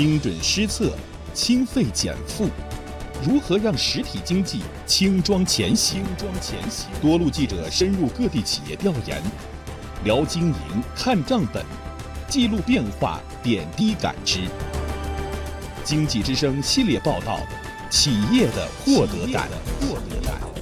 精准施策，轻费减负，如何让实体经济轻装前行？多路记者深入各地企业调研，聊经营看账本，记录变化点滴感知。经济之声系列报道：企业的获得感获得感。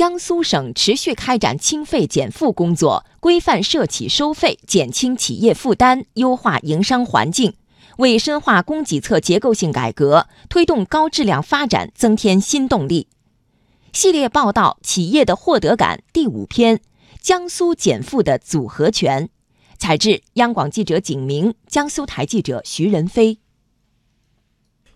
江苏省持续开展清费减负工作，规范涉企收费，减轻企业负担，优化营商环境，为深化供给侧结构性改革、推动高质量发展增添新动力。系列报道《企业的获得感》第五篇：江苏减负的组合拳。采制：央广记者景明，江苏台记者徐仁飞。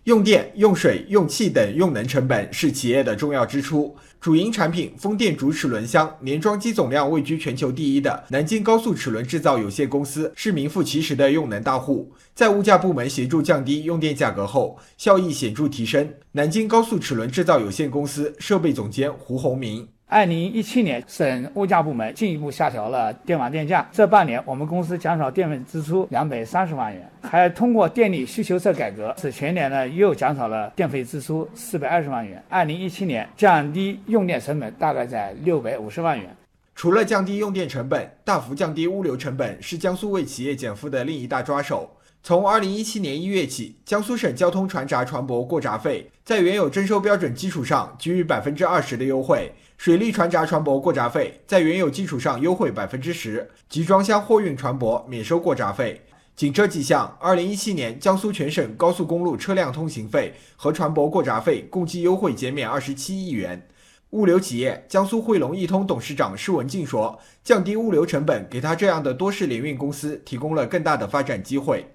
用电、用水、用气等用能成本是企业的重要支出。主营产品风电主齿轮箱年装机总量位居全球第一的南京高速齿轮制造有限公司是名副其实的用能大户。在物价部门协助降低用电价格后，效益显著提升。南京高速齿轮制造有限公司设备总监胡宏明。二零一七年，省物价部门进一步下调了电网电价。这半年，我们公司减少电费支出两百三十万元，还通过电力需求侧改革，使全年呢又减少了电费支出四百二十万元。二零一七年降低用电成本大概在六百五十万元。除了降低用电成本，大幅降低物流成本是江苏为企业减负的另一大抓手。从二零一七年一月起，江苏省交通船闸船舶过闸费在原有征收标准基础上给予百分之二十的优惠。水利船闸船舶过闸费在原有基础上优惠百分之十，集装箱货运船舶免收过闸费。仅这几项，二零一七年江苏全省高速公路车辆通行费和船舶过闸费共计优惠减免二十七亿元。物流企业江苏汇龙易通董事长施文静说：“降低物流成本，给他这样的多式联运公司提供了更大的发展机会。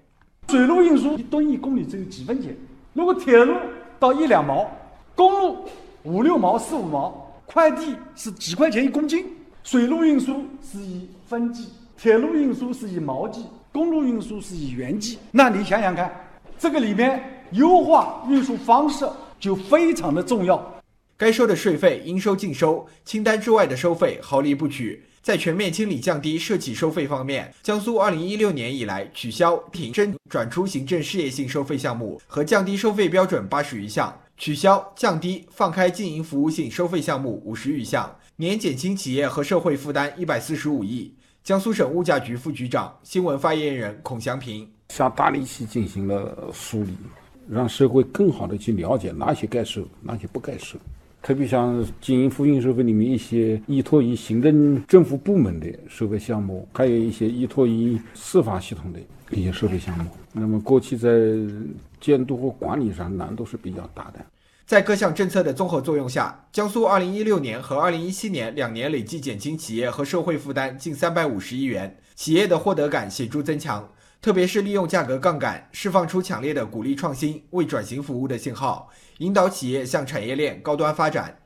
水路运输一吨一公里只有几分钱，如果铁路到一两毛，公路五六毛、四五毛。”快递是几块钱一公斤，水路运输是以分计，铁路运输是以毛计，公路运输是以元计。那你想想看，这个里面优化运输方式就非常的重要。该收的税费应收尽收，清单之外的收费毫厘不取。在全面清理降低涉企收费方面，江苏二零一六年以来取消、停征、转出行政事业性收费项目和降低收费标准八十余项。取消、降低、放开经营服务性收费项目五十余项，年减轻企业和社会负担一百四十五亿。江苏省物价局副局长、新闻发言人孔祥平下大力气进行了梳理，让社会更好的去了解哪些该收，哪些不该收。特别像经营服务收费里面一些依托于行政政府部门的收费项目，还有一些依托于司法系统的一些收费项目。那么过去在监督和管理上难度是比较大的。在各项政策的综合作用下，江苏2016年和2017年两年累计减轻企业和社会负担近350亿元，企业的获得感显著增强。特别是利用价格杠杆，释放出强烈的鼓励创新、为转型服务的信号，引导企业向产业链高端发展。